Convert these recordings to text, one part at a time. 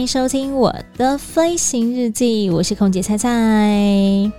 欢迎收听我的飞行日记，我是空姐菜菜。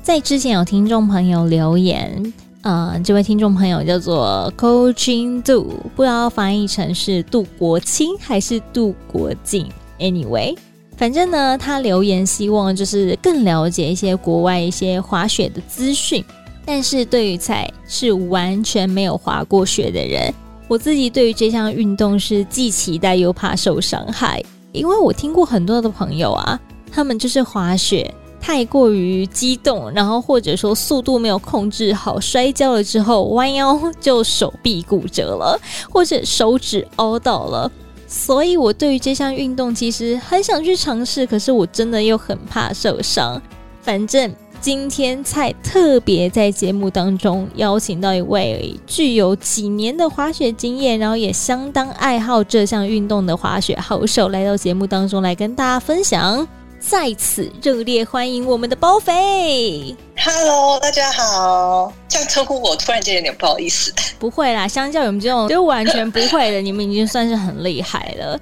在之前有听众朋友留言，呃，这位听众朋友叫做 Coaching Do，不知道翻译成是杜国清还是杜国静。Anyway，反正呢，他留言希望就是更了解一些国外一些滑雪的资讯，但是对于菜是完全没有滑过雪的人。我自己对于这项运动是既期待又怕受伤害，因为我听过很多的朋友啊，他们就是滑雪太过于激动，然后或者说速度没有控制好，摔跤了之后弯腰就手臂骨折了，或者手指凹到了。所以我对于这项运动其实很想去尝试，可是我真的又很怕受伤。反正。今天蔡特别在节目当中邀请到一位具有几年的滑雪经验，然后也相当爱好这项运动的滑雪好手来到节目当中来跟大家分享。在此热烈欢迎我们的包菲。Hello，大家好。这样称呼我，突然间有点不好意思。不会啦，相较于我们这种就完全不会的，你们已经算是很厉害了。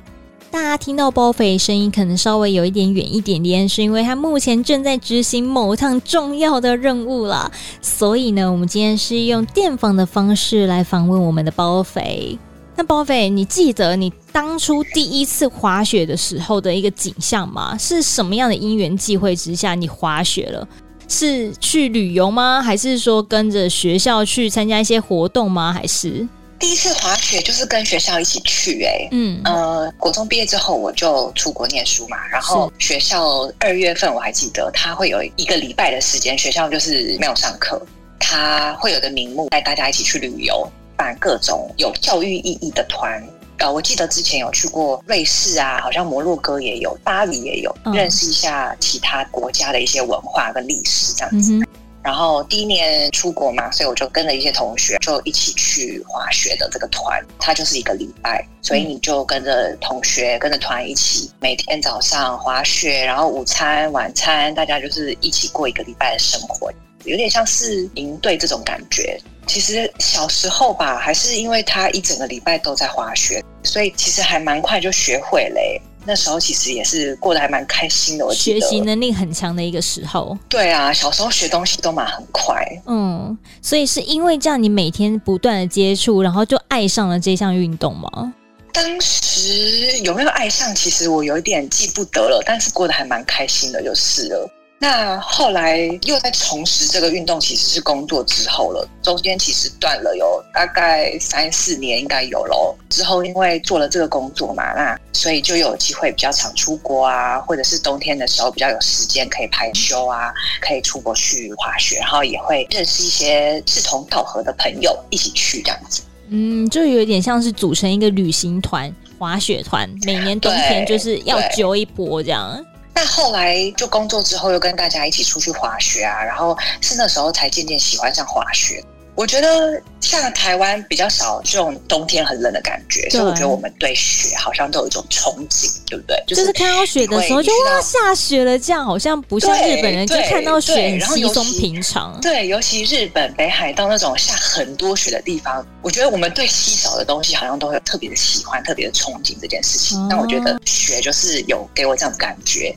大家听到包菲声音可能稍微有一点远一点点，是因为他目前正在执行某趟重要的任务啦。所以呢，我们今天是用电访的方式来访问我们的包菲。那包菲，你记得你当初第一次滑雪的时候的一个景象吗？是什么样的因缘际会之下你滑雪了？是去旅游吗？还是说跟着学校去参加一些活动吗？还是？第一次滑雪就是跟学校一起去，欸，哎，嗯，呃，国中毕业之后我就出国念书嘛，然后学校二月份我还记得，他会有一个礼拜的时间，学校就是没有上课，他会有个名目带大家一起去旅游，办各种有教育意义的团。呃，我记得之前有去过瑞士啊，好像摩洛哥也有，巴黎也有，嗯，认识一下其他国家的一些文化跟历史这样子。嗯然后第一年出国嘛，所以我就跟着一些同学就一起去滑雪的这个团，它就是一个礼拜，所以你就跟着同学跟着团一起，每天早上滑雪，然后午餐晚餐大家就是一起过一个礼拜的生活，有点像是营队这种感觉。其实小时候吧，还是因为他一整个礼拜都在滑雪，所以其实还蛮快就学会嘞。那时候其实也是过得还蛮开心的，我学习能力很强的一个时候。对啊，小时候学东西都蛮很快。嗯，所以是因为这样，你每天不断的接触，然后就爱上了这项运动吗？当时有没有爱上？其实我有一点记不得了，但是过得还蛮开心的，就是了。那后来又在重拾这个运动，其实是工作之后了。中间其实断了有大概三四年，应该有咯。之后因为做了这个工作嘛，那所以就有机会比较常出国啊，或者是冬天的时候比较有时间可以排休啊，可以出国去滑雪，然后也会认识一些志同道合的朋友一起去这样子。嗯，就有点像是组成一个旅行团、滑雪团，每年冬天就是要揪一波这样。那后来就工作之后，又跟大家一起出去滑雪啊，然后是那时候才渐渐喜欢上滑雪。我觉得像台湾比较少这种冬天很冷的感觉，所以我觉得我们对雪好像都有一种憧憬，对不对？就是看到雪的时候就哇下雪了，这样好像不像日本人就看到雪很稀松平常。对，尤其日本北海道那种下很多雪的地方，我觉得我们对稀少的东西好像都会有特别的喜欢、特别的憧憬这件事情。那我觉得雪就是有给我这样的感觉。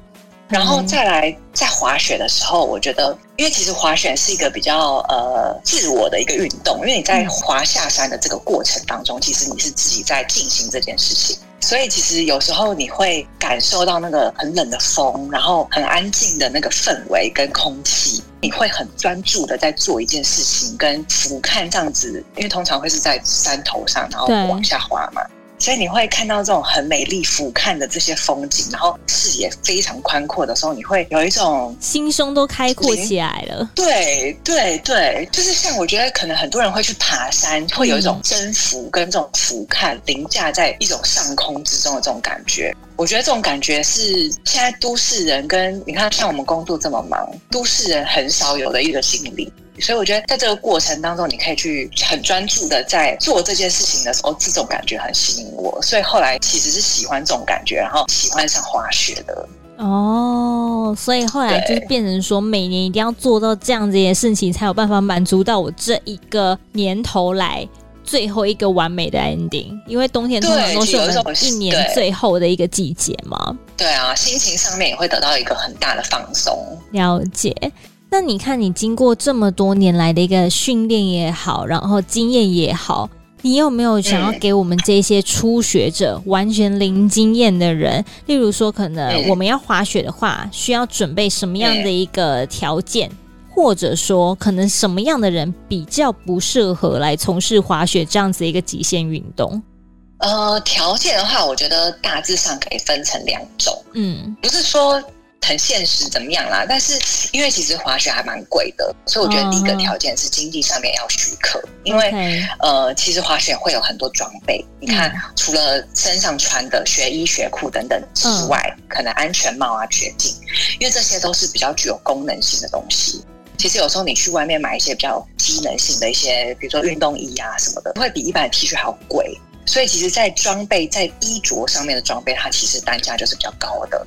然后再来，在滑雪的时候，我觉得，因为其实滑雪是一个比较呃自我的一个运动，因为你在滑下山的这个过程当中，其实你是自己在进行这件事情，所以其实有时候你会感受到那个很冷的风，然后很安静的那个氛围跟空气，你会很专注的在做一件事情，跟俯瞰这样子，因为通常会是在山头上，然后往下滑嘛。所以你会看到这种很美丽俯瞰的这些风景，然后视野非常宽阔的时候，你会有一种心胸都开阔起来了。对对对，就是像我觉得可能很多人会去爬山，会有一种征服跟这种俯瞰凌驾在一种上空之中的这种感觉。我觉得这种感觉是现在都市人跟你看，像我们工作这么忙，都市人很少有的一个心理。所以我觉得，在这个过程当中，你可以去很专注的在做这件事情的时候，这种感觉很吸引我。所以后来其实是喜欢这种感觉，然后喜欢上滑雪的。哦，所以后来就是变成说，每年一定要做到这样子的事情，才有办法满足到我这一个年头来最后一个完美的 ending。因为冬天通常都是我们一年最后的一个季节嘛。对啊，心情上面也会得到一个很大的放松。了解。那你看，你经过这么多年来的一个训练也好，然后经验也好，你有没有想要给我们这些初学者、完全零经验的人，例如说，可能我们要滑雪的话，需要准备什么样的一个条件，或者说，可能什么样的人比较不适合来从事滑雪这样子一个极限运动？呃，条件的话，我觉得大致上可以分成两种，嗯，不是说。很现实怎么样啦？但是因为其实滑雪还蛮贵的，所以我觉得第一个条件是经济上面要许可。Oh. 因为.呃，其实滑雪会有很多装备，你看，嗯、除了身上穿的雪衣、雪裤等等之外，嗯、可能安全帽啊、雪镜，因为这些都是比较具有功能性的东西。其实有时候你去外面买一些比较机能性的一些，比如说运动衣啊什么的，会比一般的 T 恤还要贵。所以其实，在装备在衣着上面的装备，它其实单价就是比较高的。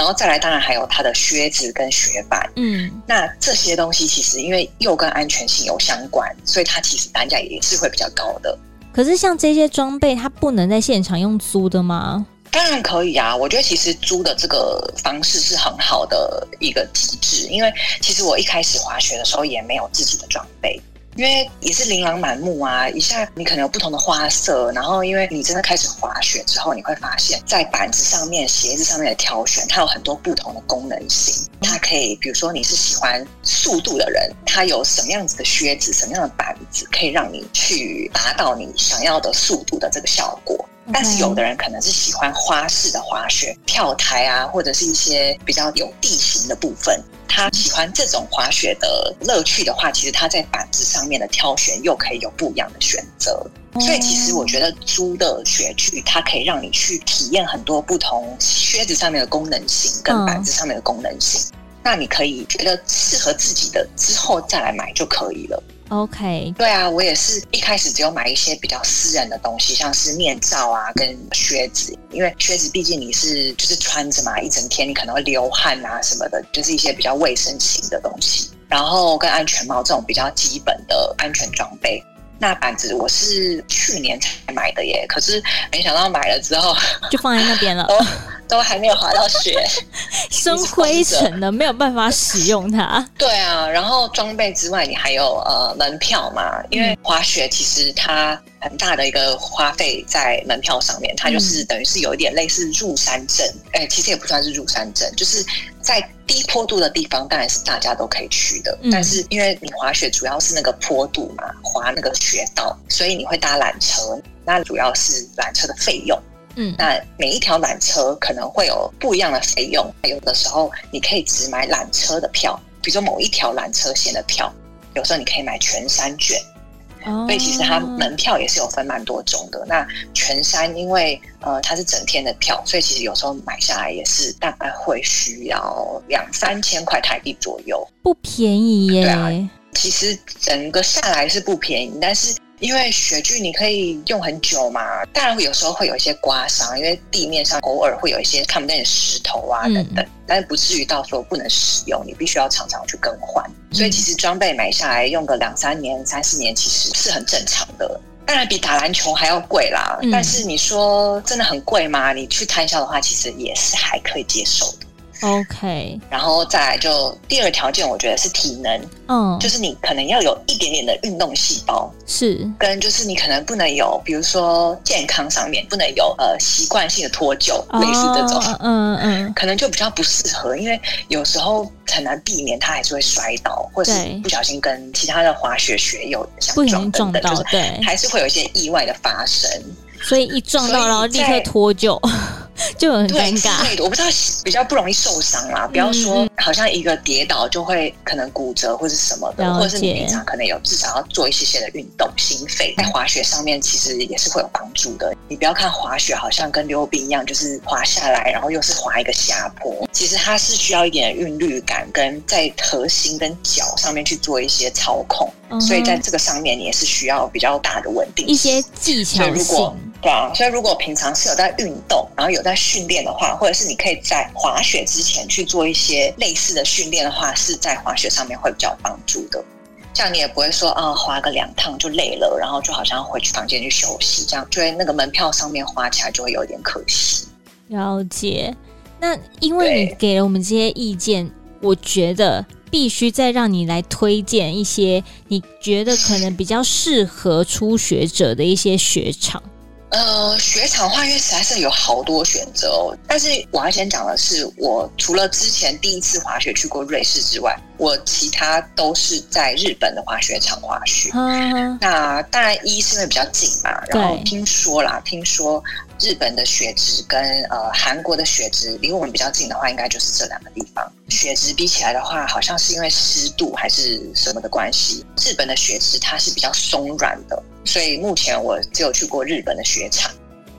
然后再来，当然还有它的靴子跟雪板。嗯，那这些东西其实因为又跟安全性有相关，所以它其实单价也是会比较高的。可是像这些装备，它不能在现场用租的吗？当然可以啊！我觉得其实租的这个方式是很好的一个机制，因为其实我一开始滑雪的时候也没有自己的装备。因为也是琳琅满目啊，一下你可能有不同的花色，然后因为你真的开始滑雪之后，你会发现在板子上面、鞋子上面的挑选，它有很多不同的功能性。它可以，比如说你是喜欢速度的人，它有什么样子的靴子、什么样的板子，可以让你去达到你想要的速度的这个效果。但是有的人可能是喜欢花式的滑雪，跳台啊，或者是一些比较有地形的部分。他喜欢这种滑雪的乐趣的话，其实他在板子上面的挑选又可以有不一样的选择。所以其实我觉得租的雪具，它可以让你去体验很多不同靴子上面的功能性跟板子上面的功能性。那你可以觉得适合自己的之后再来买就可以了。OK，对啊，我也是一开始只有买一些比较私人的东西，像是面罩啊跟靴子，因为靴子毕竟你是就是穿着嘛，一整天你可能会流汗啊什么的，就是一些比较卫生型的东西，然后跟安全帽这种比较基本的安全装备。那板子我是去年才买的耶，可是没想到买了之后 就放在那边了。都都还没有滑到雪，生灰尘了，没有办法使用它。对啊，然后装备之外，你还有呃门票嘛？因为滑雪其实它很大的一个花费在门票上面，它就是等于是有一点类似入山证。哎、嗯欸，其实也不算是入山证，就是在低坡度的地方，当然是大家都可以去的。嗯、但是因为你滑雪主要是那个坡度嘛，滑那个雪道，所以你会搭缆车，那主要是缆车的费用。嗯，那每一条缆车可能会有不一样的费用，有的时候你可以只买缆车的票，比如说某一条缆车线的票，有时候你可以买全山券。哦，所以其实它门票也是有分蛮多种的。那全山因为呃它是整天的票，所以其实有时候买下来也是大概会需要两三千块台币左右，不便宜耶。对啊，其实整个下来是不便宜，但是。因为雪具你可以用很久嘛，当然会有时候会有一些刮伤，因为地面上偶尔会有一些看不见的石头啊等等，嗯、但是不至于到说不能使用，你必须要常常去更换。所以其实装备买下来用个两三年、三四年，其实是很正常的。当然比打篮球还要贵啦，嗯、但是你说真的很贵吗？你去摊销的话，其实也是还可以接受的。OK，然后再来就第二个条件，我觉得是体能，嗯，就是你可能要有一点点的运动细胞，是。跟就是你可能不能有，比如说健康上面不能有呃习惯性的脱臼，哦、类似这种，嗯嗯，可能就比较不适合，因为有时候很难避免他还是会摔倒，或者是不小心跟其他的滑雪学友相撞等等，就是还是会有一些意外的发生。所以一撞到，然后立刻脱臼，就很尴尬。对，我不知道比较不容易受伤啦。不要说好像一个跌倒就会可能骨折或者什么的，或者是你平常可能有至少要做一些些的运动，心肺在滑雪上面其实也是会有帮助的。你不要看滑雪好像跟溜冰一样，就是滑下来，然后又是滑一个下坡，其实它是需要一点韵律感，跟在核心跟脚上面去做一些操控。所以在这个上面，你也是需要比较大的稳定性，一些技巧性。对啊，所以如果平常是有在运动，然后有在训练的话，或者是你可以在滑雪之前去做一些类似的训练的话，是在滑雪上面会比较有帮助的。这样你也不会说啊，滑个两趟就累了，然后就好像回去房间去休息，这样就会那个门票上面花起来就会有点可惜。了解。那因为你给了我们这些意见，我觉得必须再让你来推荐一些你觉得可能比较适合初学者的一些雪场。呃，雪场的话，因为实在是有好多选择哦。但是我要先讲的是，我除了之前第一次滑雪去过瑞士之外，我其他都是在日本的滑雪场滑雪。嗯，那当然一是因为比较近嘛，然后听说啦，听说日本的雪质跟呃韩国的雪质离我们比较近的话，应该就是这两个地方。雪质比起来的话，好像是因为湿度还是什么的关系，日本的雪质它是比较松软的。所以目前我只有去过日本的雪场。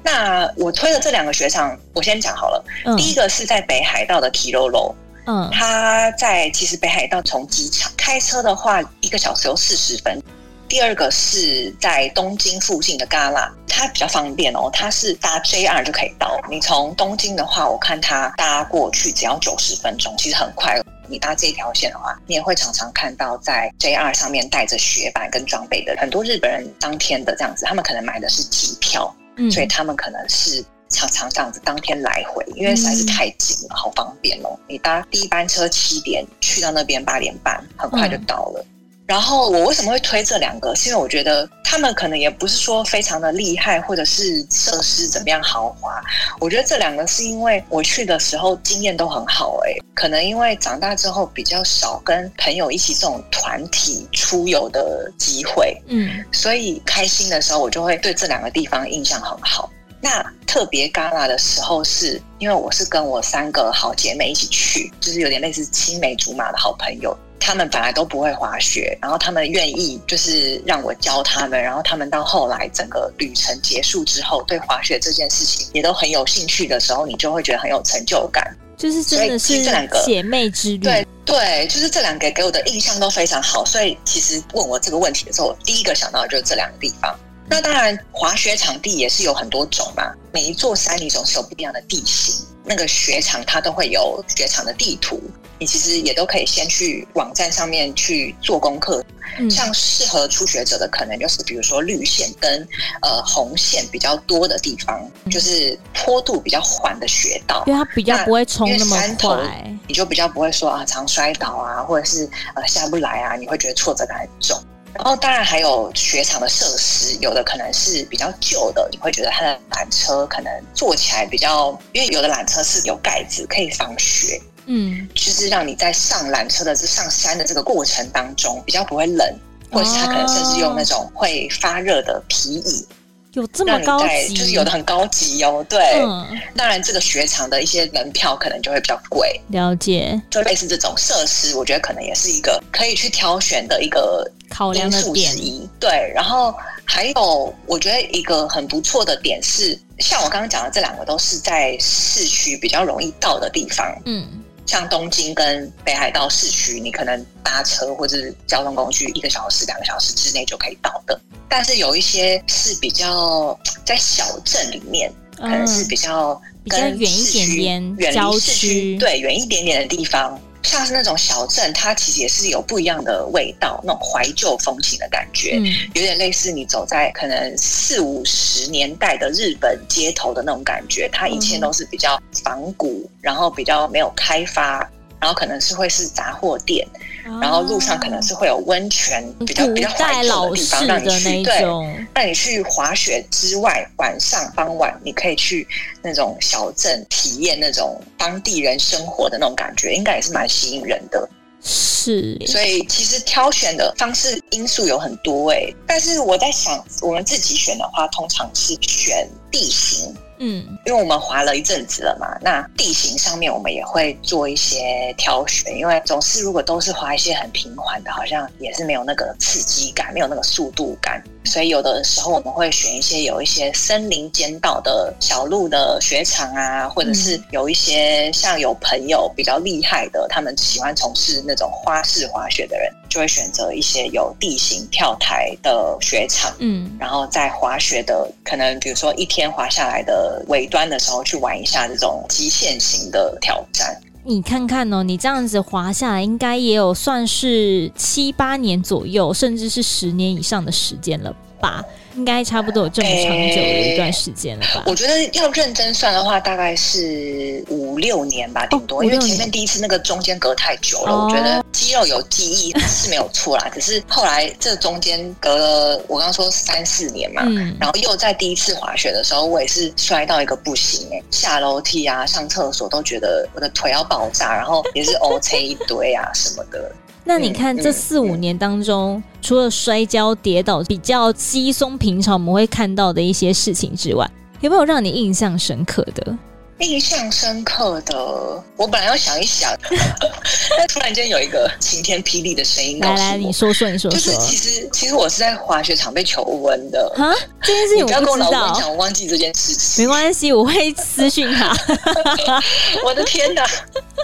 那我推的这两个雪场，我先讲好了。嗯、第一个是在北海道的 Kiroro，嗯，它在其实北海道从机场开车的话，一个小时有四十分。第二个是在东京附近的旮旯它比较方便哦，它是搭 JR 就可以到。你从东京的话，我看它搭过去只要九十分钟，其实很快。你搭这条线的话，你也会常常看到在 JR 上面带着雪板跟装备的很多日本人，当天的这样子，他们可能买的是机票，嗯，所以他们可能是常常这样子当天来回，因为实在是太近了，好方便哦。你搭第一班车七点去到那边八点半，很快就到了。嗯然后我为什么会推这两个？是因为我觉得他们可能也不是说非常的厉害，或者是设施怎么样豪华。我觉得这两个是因为我去的时候经验都很好，哎，可能因为长大之后比较少跟朋友一起这种团体出游的机会，嗯，所以开心的时候我就会对这两个地方印象很好。那特别戛纳的时候是，是因为我是跟我三个好姐妹一起去，就是有点类似青梅竹马的好朋友。他们本来都不会滑雪，然后他们愿意就是让我教他们，然后他们到后来整个旅程结束之后，对滑雪这件事情也都很有兴趣的时候，你就会觉得很有成就感。就是真的是这两个姐妹之旅，对对，就是这两个给我的印象都非常好。所以其实问我这个问题的时候，我第一个想到的就是这两个地方。那当然，滑雪场地也是有很多种嘛，每一座山你总是有不一样的地形，那个雪场它都会有雪场的地图。你其实也都可以先去网站上面去做功课，嗯、像适合初学者的，可能就是比如说绿线跟呃红线比较多的地方，嗯、就是坡度比较缓的雪道，因为它比较不会冲那么快，你就比较不会说啊常摔倒啊，或者是呃下不来啊，你会觉得挫折感很重。然后当然还有雪场的设施，有的可能是比较旧的，你会觉得它的缆车可能坐起来比较，因为有的缆车是有盖子可以防雪。嗯，就是让你在上缆车的这上山的这个过程当中比较不会冷，或者是它可能甚至用那种会发热的皮椅，有这么高级，就是有的很高级哦。对，嗯、当然这个雪场的一些门票可能就会比较贵。了解，就类似这种设施，我觉得可能也是一个可以去挑选的一个考量的点。对，然后还有我觉得一个很不错的点是，像我刚刚讲的这两个都是在市区比较容易到的地方。嗯。像东京跟北海道市区，你可能搭车或者是交通工具一个小时、两个小时之内就可以到的。但是有一些是比较在小镇里面，可能是比较跟市区、远离市区，对，远一点点的地方，像是那种小镇，它其实也是有不一样的味道，那种怀旧风情的感觉，嗯、有点类似你走在可能四五十年代的日本街头的那种感觉。它一切都是比较仿古，然后比较没有开发。然后可能是会是杂货店，啊、然后路上可能是会有温泉，比较比较怀旧的地方，让你去对，让你去滑雪之外，晚上傍晚你可以去那种小镇体验那种当地人生活的那种感觉，应该也是蛮吸引人的。是，所以其实挑选的方式因素有很多诶，但是我在想，我们自己选的话，通常是选地形。嗯，因为我们滑了一阵子了嘛，那地形上面我们也会做一些挑选，因为总是如果都是滑一些很平缓的，好像也是没有那个刺激感，没有那个速度感，所以有的时候我们会选一些有一些森林间道的小路的雪场啊，或者是有一些像有朋友比较厉害的，他们喜欢从事那种花式滑雪的人。就会选择一些有地形跳台的雪场，嗯，然后在滑雪的可能，比如说一天滑下来的尾端的时候，去玩一下这种极限型的挑战。你看看哦，你这样子滑下来，应该也有算是七八年左右，甚至是十年以上的时间了吧？应该差不多有这么长久的一段时间了吧？我觉得要认真算的话，大概是五六年吧，顶多。哦、因为前面第一次那个中间隔太久了，哦、我觉得肌肉有记忆是没有错啦。可是后来这中间隔了，我刚刚说三四年嘛，嗯、然后又在第一次滑雪的时候，我也是摔到一个不行哎、欸，下楼梯啊、上厕所都觉得我的腿要爆炸，然后也是 O C 一堆啊什么的。那你看这四五年当中，除了摔跤、跌倒比较稀松平常我们会看到的一些事情之外，有没有让你印象深刻的？印象深刻的，我本来要想一想，但突然间有一个晴天霹雳的声音，来来，你说说，你说说。就是其实其实我是在滑雪场被求婚的啊，这件事情我不知道。不要跟我老公讲，我忘记这件事情。没关系，我会私讯他。我的天哪！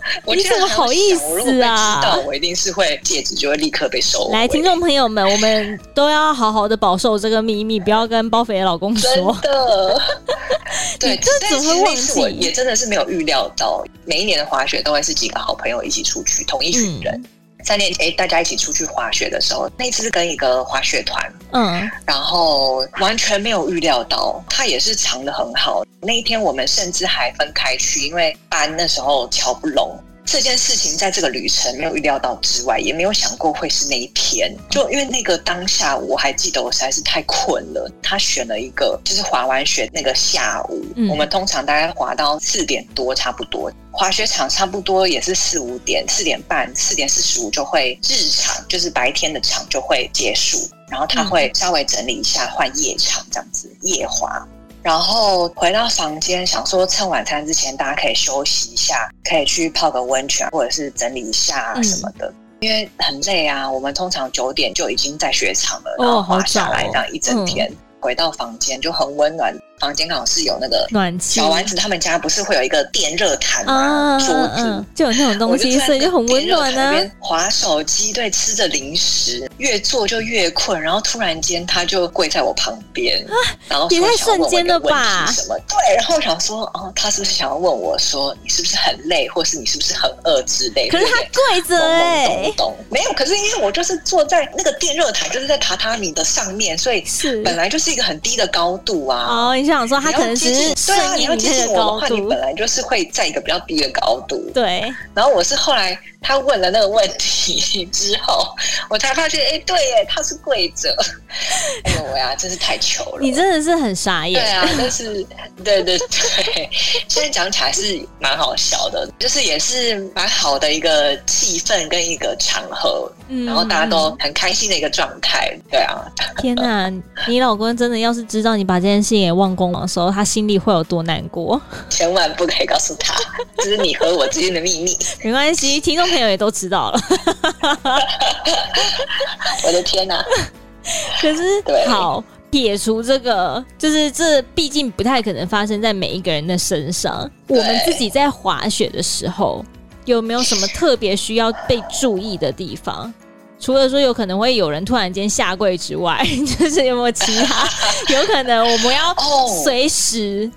你怎么好意思啊？知道我一定是会戒指就会立刻被收。来，听众朋友们，我们都要好好的保守这个秘密，不要跟包肥的老公说。真的。对，这怎么会忘记？也真的是没有预料到，每一年的滑雪都会是几个好朋友一起出去，同一群人。三年前，大家一起出去滑雪的时候，那一次是跟一个滑雪团，嗯，然后完全没有预料到，他也是藏的很好。那一天我们甚至还分开去，因为班那时候瞧不拢。这件事情在这个旅程没有预料到之外，也没有想过会是那一天。就因为那个当下，我还记得我实在是太困了。他选了一个，就是滑完雪那个下午，嗯、我们通常大概滑到四点多差不多，滑雪场差不多也是四五点、四点半、四点四十五就会日场，就是白天的场就会结束，然后他会稍微整理一下，换夜场这样子夜滑。然后回到房间，想说趁晚餐之前，大家可以休息一下，可以去泡个温泉，或者是整理一下什么的，嗯、因为很累啊。我们通常九点就已经在雪场了，然后滑下来这样一整天，回到房间就很温暖。房间刚好是有那个暖气，小丸子他们家不是会有一个电热毯吗？桌子就有那种东西，所以就很温暖呢。滑手机，对，吃着零食，越坐就越困。然后突然间他就跪在我旁边，然后说想问我一个问题什么？对，然后我想说，哦，他是不是想要问我说，你是不是很累，或是你是不是很饿之类的？可是他跪着哎，懵懵懂懂，没有。可是因为我就是坐在那个电热毯，就是在榻榻米的上面，所以是本来就是一个很低的高度啊。就想说他可能只是对啊，你要接近我的话，你本来就是会在一个比较低的高度。对，然后我是后来他问了那个问题之后，我才发现，哎，对耶，他是跪着。哎呦喂啊，真是太糗了！你真的是很傻眼。对啊，但是对对对，现在讲起来是蛮好笑的，就是也是蛮好的一个气氛跟一个场合，嗯、然后大家都很开心的一个状态。对啊，天哪，你老公真的要是知道你把这件事情也忘光的时候，他心里会有多难过？千万不可以告诉他，这是你和我之间的秘密。没关系，听众朋友也都知道了。我的天哪！可是好撇除这个，就是这毕竟不太可能发生在每一个人的身上。我们自己在滑雪的时候，有没有什么特别需要被注意的地方？除了说有可能会有人突然间下跪之外，就是有没有其他？有可能我们要随时。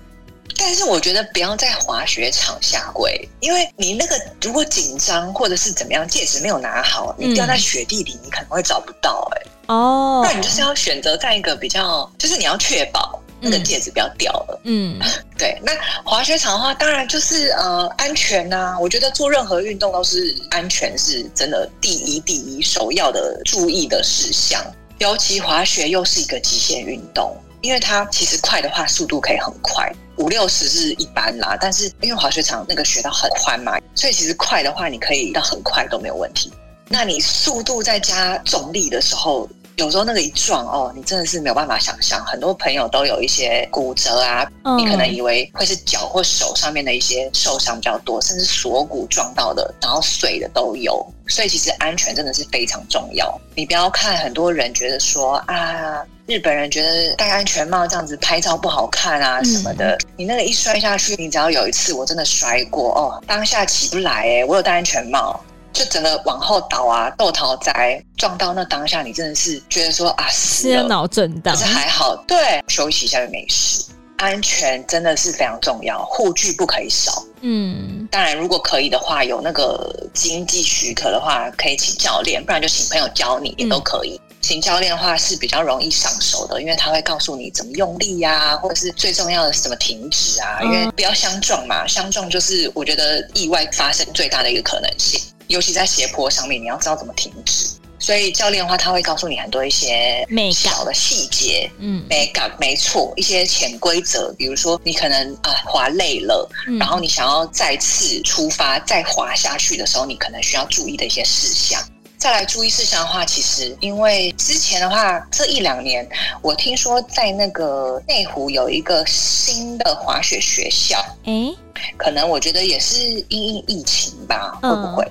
但是我觉得不要在滑雪场下跪，因为你那个如果紧张或者是怎么样，戒指没有拿好，你掉在雪地里，你可能会找不到、欸。哎、嗯，哦，那你就是要选择在一个比较，就是你要确保那个戒指不要掉了。嗯，对。那滑雪场的话，当然就是呃安全呐、啊。我觉得做任何运动都是安全是真的第一第一首要的注意的事项，尤其滑雪又是一个极限运动。因为它其实快的话，速度可以很快，五六十是一般啦。但是因为滑雪场那个雪道很宽嘛，所以其实快的话，你可以到很快都没有问题。那你速度再加重力的时候，有时候那个一撞哦，你真的是没有办法想象。很多朋友都有一些骨折啊，你可能以为会是脚或手上面的一些受伤比较多，甚至锁骨撞到的，然后碎的都有。所以其实安全真的是非常重要。你不要看很多人觉得说啊。日本人觉得戴安全帽这样子拍照不好看啊什么的，嗯、你那个一摔下去，你只要有一次我真的摔过哦，当下起不来哎，我有戴安全帽，就整个往后倒啊，豆桃栽撞到那当下，你真的是觉得说啊，死了，脑震荡，可是还好，对，休息一下就没事。安全真的是非常重要，护具不可以少。嗯，当然如果可以的话，有那个经济许可的话，可以请教练，不然就请朋友教你也都可以。嗯请教练的话是比较容易上手的，因为他会告诉你怎么用力呀、啊，或者是最重要的是怎么停止啊。因为不要相撞嘛，相撞就是我觉得意外发生最大的一个可能性，尤其在斜坡上面，你要知道怎么停止。所以教练的话，他会告诉你很多一些小的细节，嗯，没搞没错，一些潜规则，比如说你可能啊滑累了，嗯、然后你想要再次出发再滑下去的时候，你可能需要注意的一些事项。再来注意事项的话，其实因为之前的话，这一两年我听说在那个内湖有一个新的滑雪学校，诶，可能我觉得也是因应疫情吧，会不会？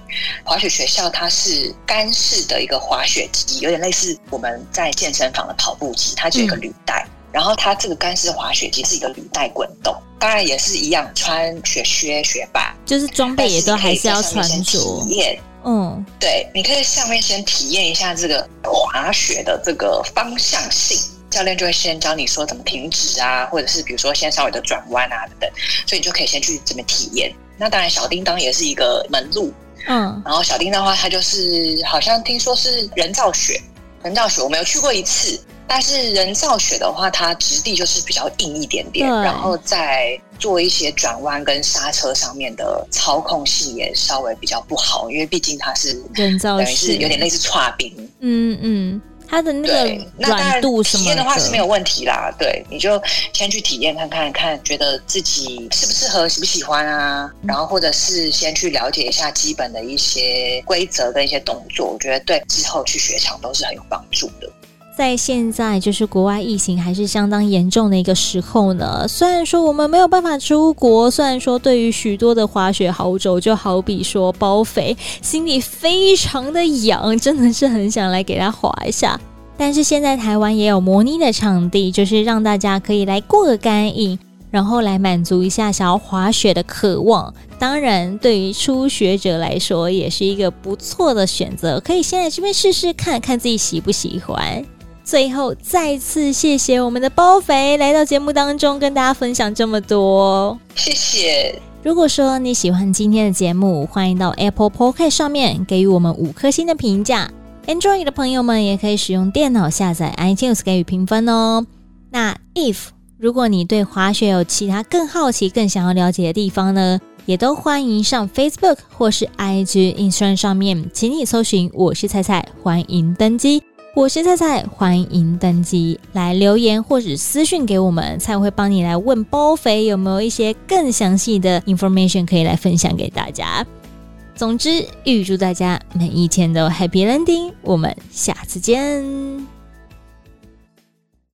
滑雪学校它是干式的一个滑雪机，有点类似我们在健身房的跑步机，它就一个履带，然后它这个干式滑雪机是一个履带滚动，当然也是一样穿雪靴、雪板，就是装备也都还是要穿着。嗯，对，你可以上面先体验一下这个滑雪的这个方向性，教练就会先教你说怎么停止啊，或者是比如说先稍微的转弯啊等等，所以你就可以先去这边体验。那当然，小叮当也是一个门路，嗯，然后小叮当的话，它就是好像听说是人造雪，人造雪我没有去过一次。但是人造雪的话，它质地就是比较硬一点点，然后再做一些转弯跟刹车上面的操控性也稍微比较不好，因为毕竟它是人造雪，等于是有点类似剉冰。嗯嗯，它的那个软度什么的，体验的话是没有问题啦。对，你就先去体验看看，看觉得自己适不适合，喜不喜欢啊？然后或者是先去了解一下基本的一些规则跟一些动作，我觉得对之后去雪场都是很有帮助的。在现在就是国外疫情还是相当严重的一个时候呢。虽然说我们没有办法出国，虽然说对于许多的滑雪好手，就好比说包肥，心里非常的痒，真的是很想来给他滑一下。但是现在台湾也有模拟的场地，就是让大家可以来过个干瘾，然后来满足一下想要滑雪的渴望。当然，对于初学者来说，也是一个不错的选择，可以先来这边试试看看自己喜不喜欢。最后，再次谢谢我们的包肥来到节目当中，跟大家分享这么多。谢谢。如果说你喜欢今天的节目，欢迎到 Apple Podcast 上面给予我们五颗星的评价。Android 的朋友们也可以使用电脑下载 iTunes 给予评分哦。那 If 如果你对滑雪有其他更好奇、更想要了解的地方呢，也都欢迎上 Facebook 或是 IG Instagram 上面，请你搜寻“我是菜菜”，欢迎登机。我是菜菜，欢迎登机来留言或者私讯给我们，菜会帮你来问包肥有没有一些更详细的 information 可以来分享给大家。总之，预祝大家每一天都 happy landing，我们下次见。